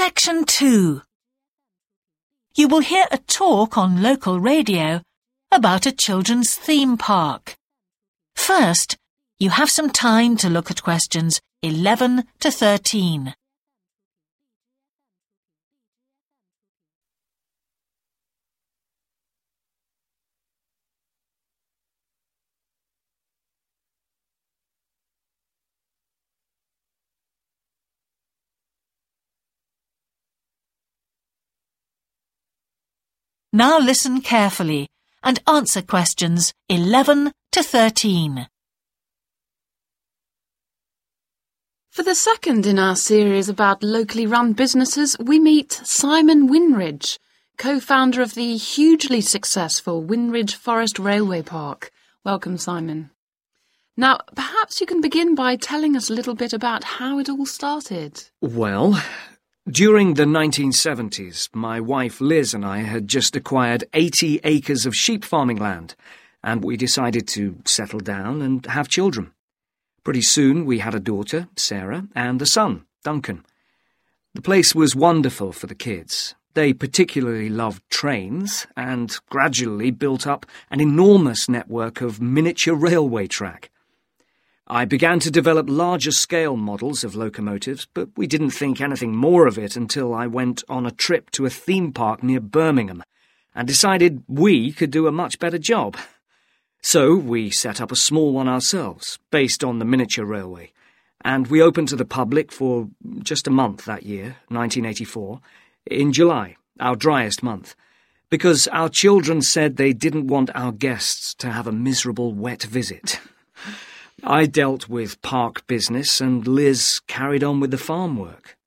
Section 2 You will hear a talk on local radio about a children's theme park. First, you have some time to look at questions 11 to 13. Now listen carefully and answer questions 11 to 13. For the second in our series about locally run businesses, we meet Simon Winridge, co-founder of the hugely successful Winridge Forest Railway Park. Welcome, Simon. Now, perhaps you can begin by telling us a little bit about how it all started. Well, during the 1970s, my wife Liz and I had just acquired 80 acres of sheep farming land, and we decided to settle down and have children. Pretty soon we had a daughter, Sarah, and a son, Duncan. The place was wonderful for the kids. They particularly loved trains and gradually built up an enormous network of miniature railway track. I began to develop larger scale models of locomotives, but we didn't think anything more of it until I went on a trip to a theme park near Birmingham and decided we could do a much better job. So we set up a small one ourselves, based on the miniature railway, and we opened to the public for just a month that year, 1984, in July, our driest month, because our children said they didn't want our guests to have a miserable wet visit. I dealt with park business and Liz carried on with the farm work.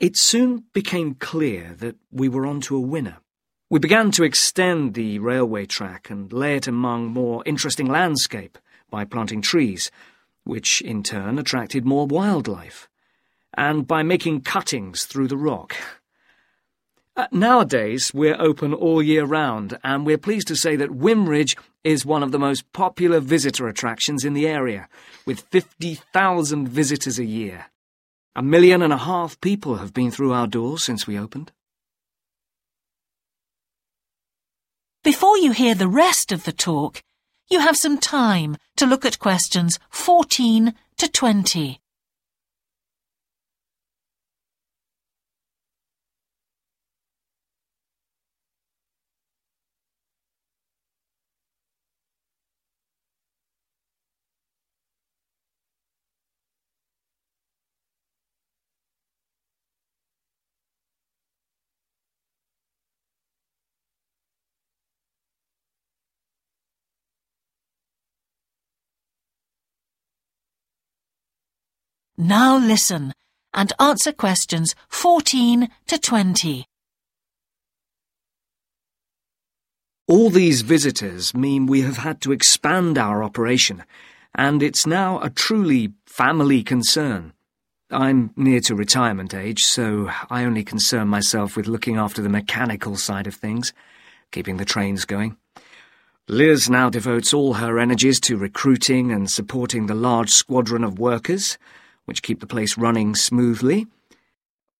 It soon became clear that we were onto a winner. We began to extend the railway track and lay it among more interesting landscape by planting trees, which in turn attracted more wildlife, and by making cuttings through the rock. Uh, nowadays, we're open all year round, and we're pleased to say that Winridge is one of the most popular visitor attractions in the area, with 50,000 visitors a year. A million and a half people have been through our doors since we opened. Before you hear the rest of the talk, you have some time to look at questions 14 to 20. Now listen and answer questions 14 to 20. All these visitors mean we have had to expand our operation, and it's now a truly family concern. I'm near to retirement age, so I only concern myself with looking after the mechanical side of things, keeping the trains going. Liz now devotes all her energies to recruiting and supporting the large squadron of workers which keep the place running smoothly.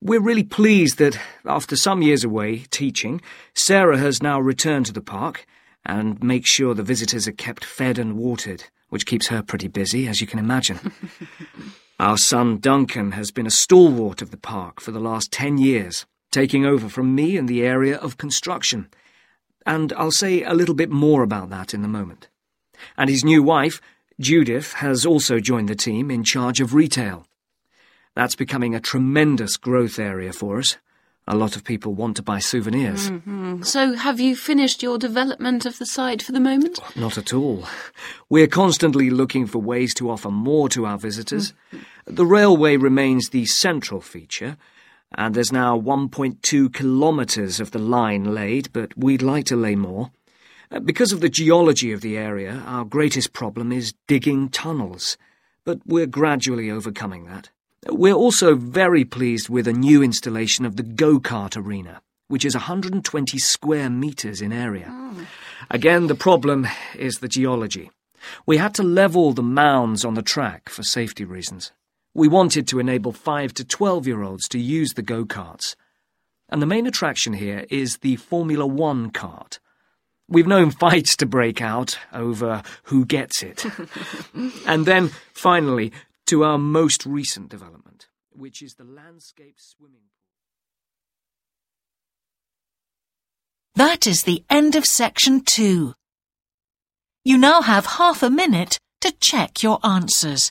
We're really pleased that, after some years away teaching, Sarah has now returned to the park and makes sure the visitors are kept fed and watered, which keeps her pretty busy, as you can imagine. Our son Duncan has been a stalwart of the park for the last ten years, taking over from me in the area of construction. And I'll say a little bit more about that in a moment. And his new wife, Judith has also joined the team in charge of retail. That's becoming a tremendous growth area for us. A lot of people want to buy souvenirs. Mm-hmm. So, have you finished your development of the site for the moment? Not at all. We're constantly looking for ways to offer more to our visitors. Mm-hmm. The railway remains the central feature, and there's now 1.2 kilometres of the line laid, but we'd like to lay more. Uh, because of the geology of the area, our greatest problem is digging tunnels, but we're gradually overcoming that. We're also very pleased with a new installation of the go-kart arena, which is 120 square metres in area. Oh. Again, the problem is the geology. We had to level the mounds on the track for safety reasons. We wanted to enable 5 to 12 year olds to use the go karts. And the main attraction here is the Formula One kart. We've known fights to break out over who gets it. and then, finally, to our most recent development, which is the landscape swimming pool. That is the end of section two. You now have half a minute to check your answers.